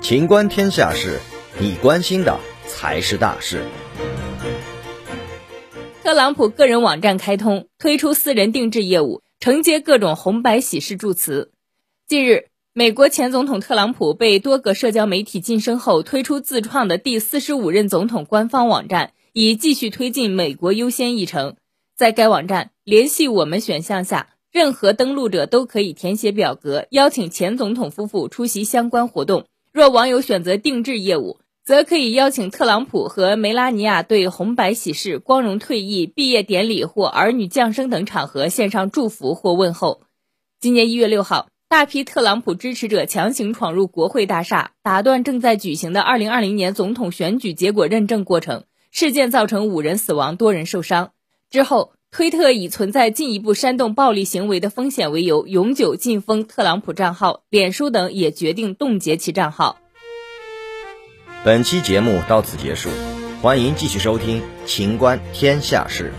情观天下事，你关心的才是大事。特朗普个人网站开通，推出私人定制业务，承接各种红白喜事祝词。近日，美国前总统特朗普被多个社交媒体晋升后，推出自创的第四十五任总统官方网站，以继续推进美国优先议程。在该网站“联系我们”选项下，任何登录者都可以填写表格，邀请前总统夫妇出席相关活动。若网友选择定制业务，则可以邀请特朗普和梅拉尼亚对红白喜事、光荣退役、毕业典礼或儿女降生等场合献上祝福或问候。今年一月六号，大批特朗普支持者强行闯入国会大厦，打断正在举行的二零二零年总统选举结果认证过程。事件造成五人死亡，多人受伤。之后，推特以存在进一步煽动暴力行为的风险为由，永久禁封特朗普账号。脸书等也决定冻结其账号。本期节目到此结束，欢迎继续收听《秦观天下事》。